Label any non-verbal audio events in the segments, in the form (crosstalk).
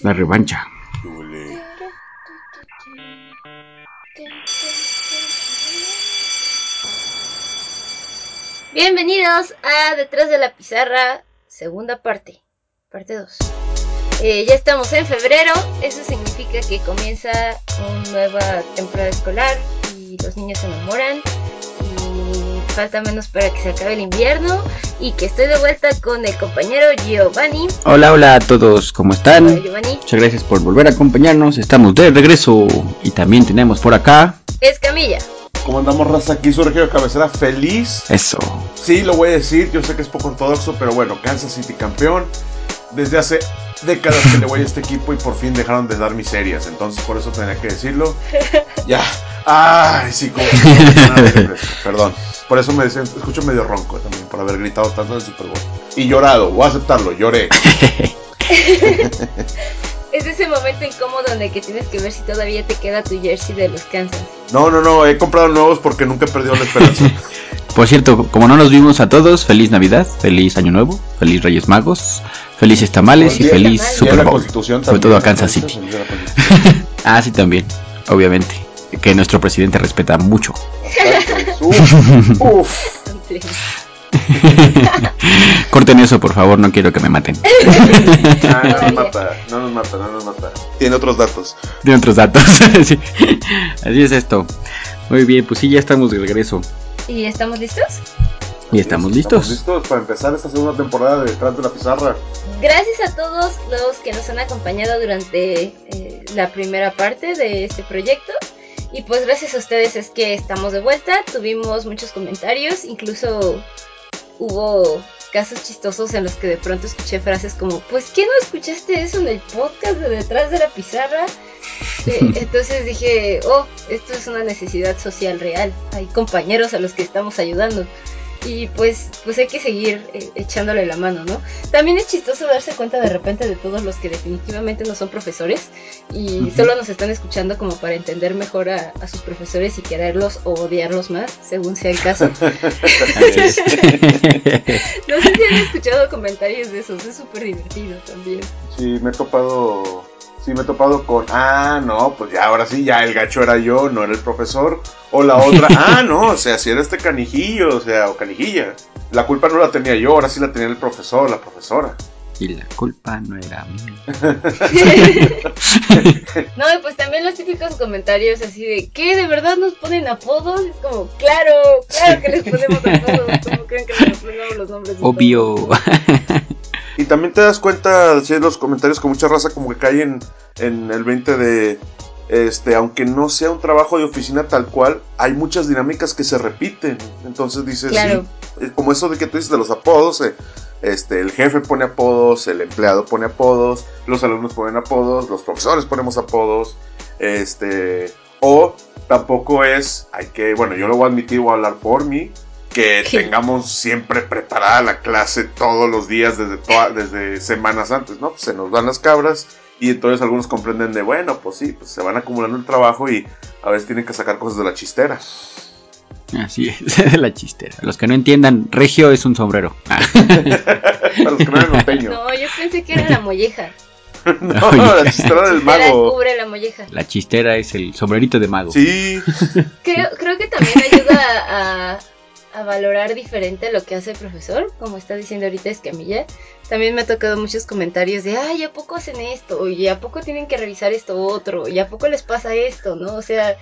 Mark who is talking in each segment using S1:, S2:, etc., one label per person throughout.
S1: La revancha.
S2: Bienvenidos a Detrás de la Pizarra, segunda parte, parte 2. Eh, ya estamos en febrero, eso significa que comienza una nueva temporada escolar y los niños se enamoran falta menos para que se acabe el invierno y que estoy de vuelta con el compañero Giovanni.
S1: Hola, hola a todos, ¿cómo están?
S2: Hola, Giovanni.
S1: Muchas gracias por volver a acompañarnos. Estamos de regreso y también tenemos por acá.
S2: Es Camilla.
S3: ¿Cómo andamos, raza? Aquí su regio de cabecera feliz.
S1: Eso.
S3: Sí, lo voy a decir, yo sé que es poco ortodoxo, pero bueno, Kansas City campeón. Desde hace décadas que le voy a este equipo y por fin dejaron de dar miserias, entonces por eso tenía que decirlo. (laughs) Ya. Ay, sí, como... Perdón. Por eso me escucho medio ronco también, por haber gritado tanto en el Super Bowl. Y llorado, voy a aceptarlo, lloré. (laughs)
S2: Es ese momento incómodo en el que tienes que ver si todavía te queda tu jersey de los Kansas.
S3: No, no, no, he comprado nuevos porque nunca he perdido la esperanza. (laughs)
S1: Por cierto, como no nos vimos a todos, feliz Navidad, feliz Año Nuevo, feliz Reyes Magos, felices tamales y
S2: Feliz.
S1: Super Bowl. Sobre todo a. Kansas City. Ah, sí, también, obviamente. Que nuestro presidente respeta mucho. (laughs) Corten eso, por favor, no quiero que me maten. (laughs)
S3: Ah, no nos mata, no nos mata, no nos mata. Tiene otros datos.
S1: De otros datos. (laughs) Sí. Así es esto. Muy bien, pues sí, ya estamos de regreso.
S2: ¿Y estamos listos?
S1: Y estamos listos.
S3: Estamos listos para empezar esta segunda temporada de Detrás de la Pizarra.
S2: Gracias a todos los que nos han acompañado durante eh, la primera parte de este proyecto. Y pues gracias a ustedes es que estamos de vuelta. Tuvimos muchos comentarios, incluso hubo casos chistosos en los que de pronto escuché frases como, pues ¿qué no escuchaste eso en el podcast de detrás de la pizarra? (laughs) Entonces dije, oh, esto es una necesidad social real. Hay compañeros a los que estamos ayudando. Y pues, pues hay que seguir eh, echándole la mano, ¿no? También es chistoso darse cuenta de repente de todos los que definitivamente no son profesores y solo nos están escuchando como para entender mejor a, a sus profesores y quererlos o odiarlos más, según sea el caso. (laughs) No sé si han escuchado comentarios de esos, es súper divertido también.
S3: Sí, me he topado. Sí, me he topado con. Ah, no, pues ya, ahora sí, ya el gacho era yo, no era el profesor. O la otra. (laughs) ah, no, o sea, si era este canijillo, o sea, o canijilla. La culpa no la tenía yo, ahora sí la tenía el profesor, la profesora.
S1: y la culpa no era mía. (laughs)
S2: No, y pues también los típicos comentarios así de, ¿qué? ¿De verdad nos ponen apodos? Es como, claro, claro que les ponemos apodos. ¿Cómo creen que les ponemos los nombres?
S1: Obvio. (laughs)
S3: Y también te das cuenta, si los comentarios con mucha raza, como que cae en, en el 20 de. Este, aunque no sea un trabajo de oficina tal cual, hay muchas dinámicas que se repiten. Entonces dices,
S2: Claro.
S3: sí, eh, como eso de que tú dices de los apodos, eh, este, el jefe pone apodos, el empleado pone apodos, los alumnos ponen apodos, los profesores ponemos apodos, este, o tampoco es, hay que, bueno, yo lo voy a admitir, voy a hablar por mí, que tengamos siempre preparada la clase todos los días desde, toa- desde semanas antes, ¿no? Pues se nos van las cabras y entonces algunos comprenden de, bueno, pues sí, pues se van acumulando el trabajo y a veces tienen que sacar cosas de la chistera.
S1: Así es, (laughs) de la chistera. Los que no entiendan, regio es un sombrero. (laughs)
S3: Para los que no eran norteño.
S2: No, yo pensé que era la molleja. (laughs)
S3: No, la chistera del mago.
S2: cubre la molleja.
S1: la chistera es el sombrerito de mago.
S3: Sí,
S2: Creo, creo que también ayuda a, a valorar diferente lo que hace el profesor, como está diciendo ahorita Escamilla. También me ha tocado muchos comentarios de, ay, ¿a poco hacen esto? Y ¿a poco tienen que revisar esto otro? ¿Y a poco les pasa esto? ¿No? O sea,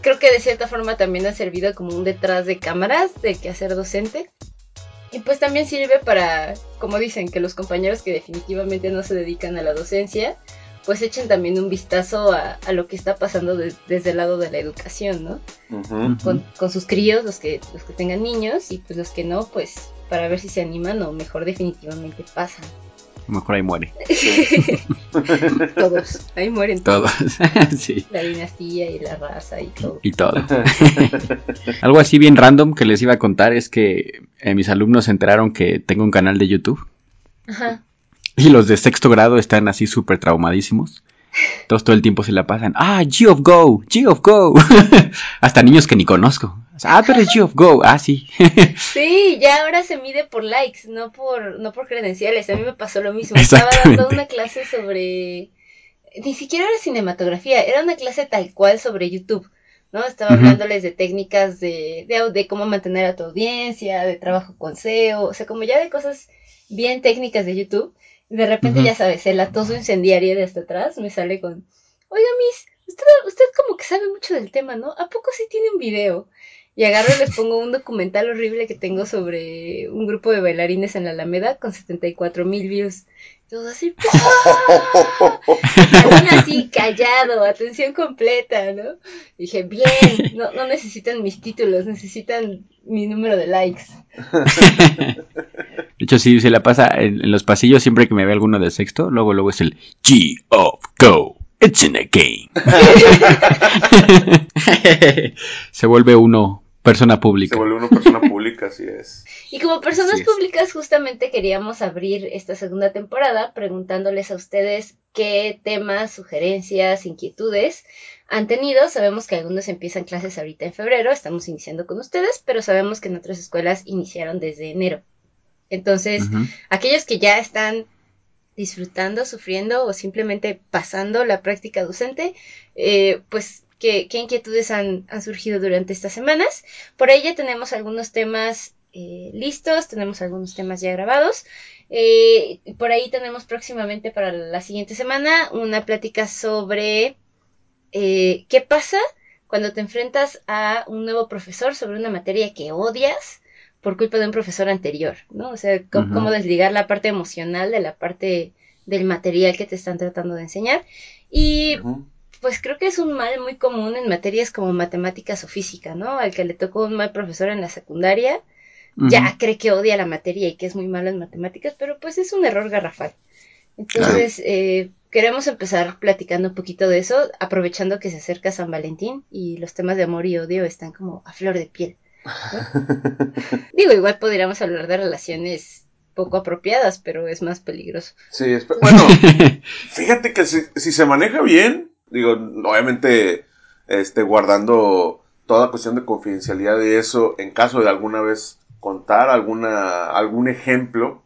S2: creo que de cierta forma también ha servido como un detrás de cámaras del quehacer docente. Y pues también sirve para, como dicen, que los compañeros que definitivamente no se dedican a la docencia, pues echen también un vistazo a, a lo que está pasando de- desde el lado de la educación, ¿no? Con, con sus críos, los que, los que tengan niños, y pues los que no, pues para ver si se animan o mejor definitivamente pasan.
S1: A lo mejor ahí muere. (laughs)
S2: Todos, ahí mueren todos.
S1: Todos. (laughs) sí.
S2: La dinastía y la raza y todo.
S1: Y todo. (laughs) Algo así bien random que les iba a contar es que eh, mis alumnos se enteraron que tengo un canal de YouTube
S2: Ajá.
S1: Y los de sexto grado están así súper traumadísimos. Todos todo el tiempo se la pasan. Ah, G of Go, G of Go. (laughs) Hasta niños que ni conozco. Ah, pero es of Go, ah, sí. (laughs)
S2: sí, ya ahora se mide por likes, no por, no por credenciales. A mí me pasó lo mismo. Estaba dando una clase sobre. Ni siquiera era cinematografía, era una clase tal cual sobre YouTube. ¿no? Estaba hablándoles de técnicas de, de, de, cómo mantener a tu audiencia, de trabajo con SEO, o sea, como ya de cosas bien técnicas de YouTube. De repente, ya sabes, el atoso incendiario de hasta atrás me sale con, oiga, Miss, usted, usted como que sabe mucho del tema, ¿no? ¿A poco sí tiene un video? Y agarro y les pongo un documental horrible que tengo sobre un grupo de bailarines en la Alameda con 74 mil views. Todo así, Aún así, callado, atención completa, ¿no? Dije, bien, no, no necesitan mis títulos, necesitan mi número de likes. (laughs)
S1: De hecho, sí, se la pasa en, los pasillos siempre que me ve alguno de sexto, luego, luego es el G of Go. It's in a game. (laughs) se vuelve uno persona pública.
S3: Se vuelve una persona pública, así es.
S2: Y como personas públicas, justamente queríamos abrir esta segunda temporada preguntándoles a ustedes qué temas, sugerencias, inquietudes han tenido. Sabemos que algunos empiezan clases ahorita en febrero, estamos iniciando con ustedes, pero sabemos que en otras escuelas iniciaron desde enero. Entonces, aquellos que ya están disfrutando, sufriendo o simplemente pasando la práctica docente, eh, pues qué, inquietudes han, surgido durante estas semanas. Por ahí ya tenemos algunos temas eh, listos, tenemos algunos temas ya grabados. Eh, por ahí tenemos próximamente para la siguiente semana una plática sobre qué pasa cuando te enfrentas a un nuevo profesor sobre una materia que odias por culpa de un profesor anterior, ¿no? O sea, cómo, desligar la parte emocional de la parte del material que te están tratando de enseñar. Y pues creo que es un mal muy común en materias como matemáticas o física, ¿no? Al que le tocó un mal profesor en la secundaria, ya cree que odia la materia y que es muy malo en matemáticas, pero pues es un error garrafal. Entonces, eh, queremos empezar platicando un poquito de eso, aprovechando que se acerca San Valentín y los temas de amor y odio están como a flor de piel. (laughs) Digo, igual podríamos hablar de relaciones poco apropiadas, pero es más peligroso.
S3: Sí, es, bueno, (laughs) fíjate que si, se maneja bien, digo, obviamente, este, guardando toda cuestión de confidencialidad de eso, en caso de alguna vez contar alguna, algún ejemplo,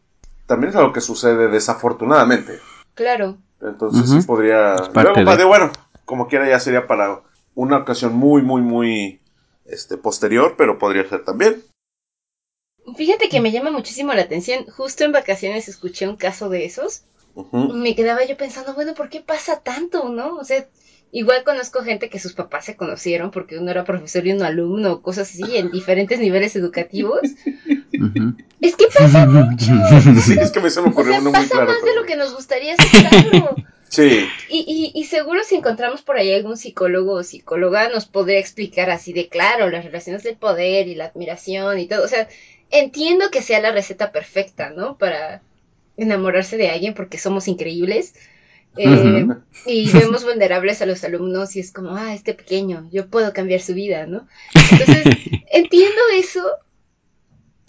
S3: también es algo que sucede desafortunadamente.
S2: Claro.
S3: Entonces sí podría... Luego, de... bueno, como quiera ya sería para una ocasión muy, muy, muy este, posterior, pero podría ser también.
S2: Fíjate que me llama muchísimo la atención. Justo en vacaciones escuché un caso de esos. Me quedaba yo pensando, bueno, ¿por qué pasa tanto, no? O sea, igual conozco gente que sus papás se conocieron porque uno era profesor y uno alumno, cosas así, en diferentes niveles educativos. Es que pasa (laughs) mucho.
S3: Sí, es que me se me ocurrió
S2: uno
S3: muy
S2: claro. Pasa más de lo que nos gustaría aceptarlo.
S3: Sí.
S2: Y, y, y, seguro si encontramos por ahí algún psicólogo o psicóloga nos podría explicar así de claro las relaciones del poder y la admiración y todo. O sea, entiendo que sea la receta perfecta, ¿no? Para enamorarse de alguien porque somos increíbles. Eh, y vemos vulnerables a los alumnos y es como, ah, este pequeño, yo puedo cambiar su vida, ¿no? Entonces, (laughs) entiendo eso,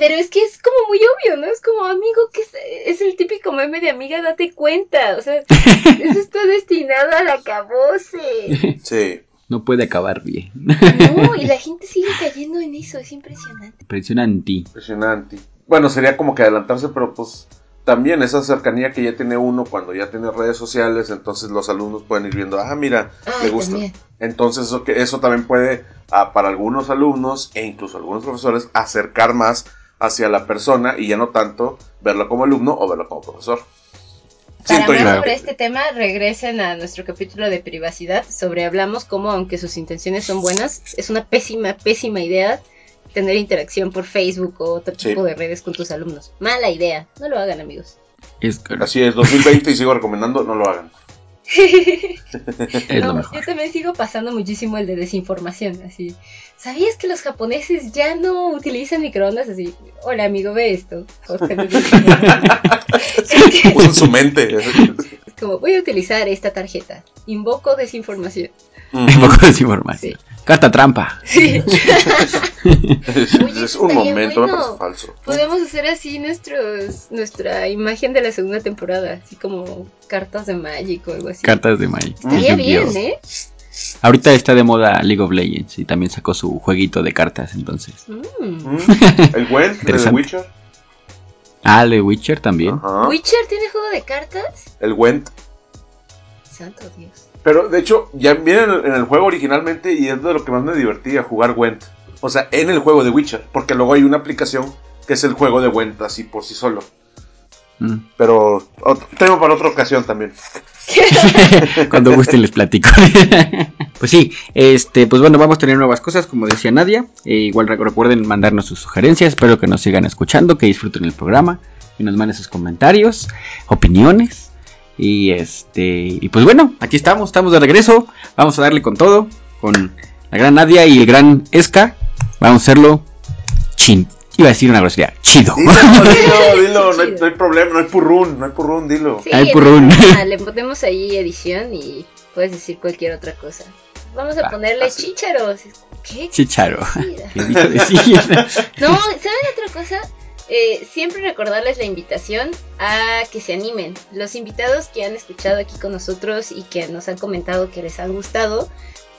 S2: pero es que es como muy obvio, ¿no? Es como, amigo, que es, el típico meme de amiga, date cuenta. O sea, (laughs) eso está destinado al acabose. (laughs)
S3: Sí.
S1: No puede acabar bien.
S2: No, y la (laughs) gente sigue cayendo en eso, es impresionante.
S1: Impresionante.
S3: Impresionante. Bueno, sería como que adelantarse, pero pues también esa cercanía que ya tiene uno cuando ya tiene redes sociales, entonces los alumnos pueden ir viendo, ah, mira, le gusta. Entonces eso, que, eso también puede, ah, para algunos alumnos e incluso algunos profesores, acercar más hacia la persona y ya no tanto verlo como alumno o verlo como profesor.
S2: Para más sobre este tema, regresen a nuestro capítulo de privacidad sobre hablamos cómo, aunque sus intenciones son buenas, es una pésima, pésima idea tener interacción por Facebook o otro tipo de redes con tus alumnos. Mala idea, no lo hagan amigos.
S1: Es
S3: Así es, 2020 y sigo recomendando, no lo hagan. (laughs)
S2: Yo también sigo pasando muchísimo el de desinformación, así. ¿Sabías que los japoneses ya no utilizan microondas así? Hola amigo, ve esto. (laughs) (laughs)
S3: en su mente.
S2: Como, voy a utilizar esta tarjeta. Invoco desinformación. (laughs)
S1: Invoco desinformación. Carta trampa.
S2: Sí. (laughs) (laughs)
S3: es un momento, bueno. falso.
S2: Podemos hacer así nuestros, nuestra imagen de la segunda temporada, así como cartas de Magic o algo así.
S1: Cartas de Magic.
S2: Estaría bien, ¿eh?
S1: Ahorita está de moda League of Legends y también sacó su jueguito de cartas, entonces.
S2: Mm.
S3: Mm, El Gwent de The. Witcher.
S1: Ah, de Witcher también.
S3: Ajá.
S2: ¿Witcher tiene juego de cartas?
S3: El Gwent.
S2: Santo Dios.
S3: Pero de hecho, ya viene en el, en el juego originalmente y es de lo que más me divertía jugar Gwent. O sea, en el juego de Witcher. Porque luego hay una aplicación que es el juego de Gwent así por sí solo.
S1: Mm.
S3: Pero otro, tema para otra ocasión también. (laughs)
S1: Cuando gusten les platico. (laughs) pues sí, este, pues bueno, vamos a tener nuevas cosas, como decía Nadia. Eh, igual rec- recuerden mandarnos sus sugerencias. Espero que nos sigan escuchando, que disfruten el programa y nos manden sus comentarios, opiniones. Y este, y pues bueno, aquí estamos, estamos de regreso. Vamos a darle con todo, con la gran Nadia y el gran Esca. Vamos a hacerlo chin. Iba a decir una grosería, chido.
S3: Dilo, dilo, (laughs) dilo, no hay, no hay problema, no hay purrún, no hay purrún, dilo.
S2: Sí,
S1: purrún. (laughs)
S2: le ponemos ahí edición y puedes decir cualquier otra cosa. Vamos a
S1: Ah,
S2: ponerle
S3: así.
S2: chícharos. ¿Qué?
S1: Chicharo.
S2: Mentira.
S1: ¿Qué (laughs) dijo decir?
S2: No, ¿saben otra cosa? Eh, siempre recordarles la invitación a que se animen. Los invitados que han escuchado aquí con nosotros y que nos han comentado que les han gustado,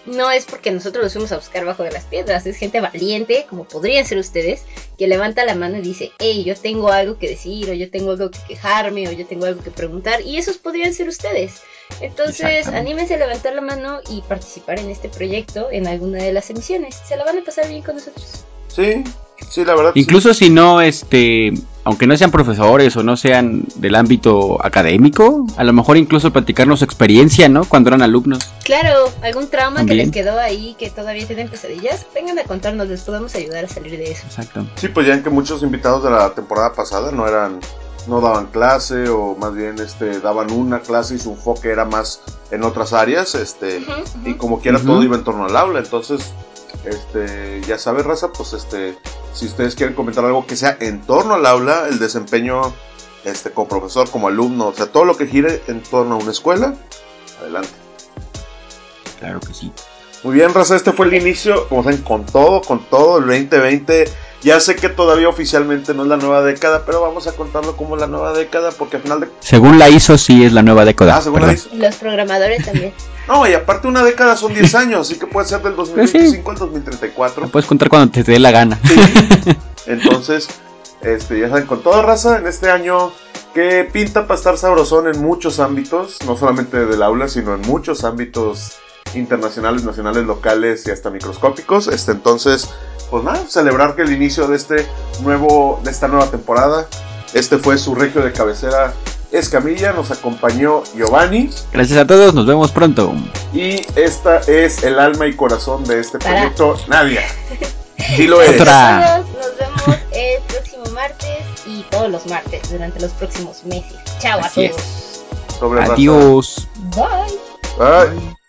S2: no es porque nosotros los fuimos a buscar bajo de las piedras, es gente valiente, como podrían ser ustedes, que levanta la mano y dice, hey, yo tengo algo que decir, o yo tengo algo que quejarme, o yo tengo algo que preguntar, y esos podrían ser ustedes. Entonces, anímense a levantar la mano y participar en este proyecto en alguna de las emisiones. Se la van a pasar bien con nosotros.
S3: Sí, sí, la verdad. sí.
S1: Incluso si no, este, aunque no sean profesores o no sean del ámbito académico, a lo mejor incluso platicarnos su experiencia, ¿no? Cuando eran alumnos.
S2: Claro, algún trauma que les quedó ahí, que todavía tienen pesadillas, vengan a contarnos, les podemos ayudar a salir de eso.
S1: Exacto.
S3: Sí, pues ya en que muchos invitados de la temporada pasada no eran, no daban clase o más bien este daban una clase y su enfoque era más en otras áreas, este y como quiera todo iba en torno al aula, entonces este ya sabe raza, pues este si ustedes quieren comentar algo que sea en torno al aula, el desempeño este como profesor, como alumno, o sea, todo lo que gire en torno a una escuela, adelante.
S1: Claro que sí.
S3: Muy bien, Raza, este fue el inicio, como saben, con todo, con todo, el 2020. Ya sé que todavía oficialmente no es la nueva década, pero vamos a contarlo como la nueva década, porque al final de...
S1: Según la ISO, sí es la nueva década.
S3: Ah, según la
S1: perdón.
S3: hizo.
S2: Y los programadores también. (laughs)
S3: No, y aparte una década son 10 años, así que puede ser del 2025 al 2034.
S1: La puedes contar cuando te dé la gana.
S3: Sí. (laughs) Entonces, este, ya saben, con todo raza, en este año que pinta para estar sabrosón en muchos ámbitos, no solamente del aula, sino en muchos ámbitos internacionales, nacionales, locales y hasta microscópicos. Este, entonces, pues nada, celebrar que el inicio de este nuevo, de esta nueva temporada, este fue su regio de cabecera Escamilla, nos acompañó Giovanni
S1: Gracias a todos, nos vemos pronto.
S3: y esta es el alma y corazón de este
S2: Para.
S3: proyecto, Nadia. (laughs) Sí lo es.
S1: Otra.
S2: Nos vemos el próximo martes y todos los martes durante los próximos meses. Chao a todos.
S3: Sobre.
S1: Adiós.
S2: Bye.
S3: Bye.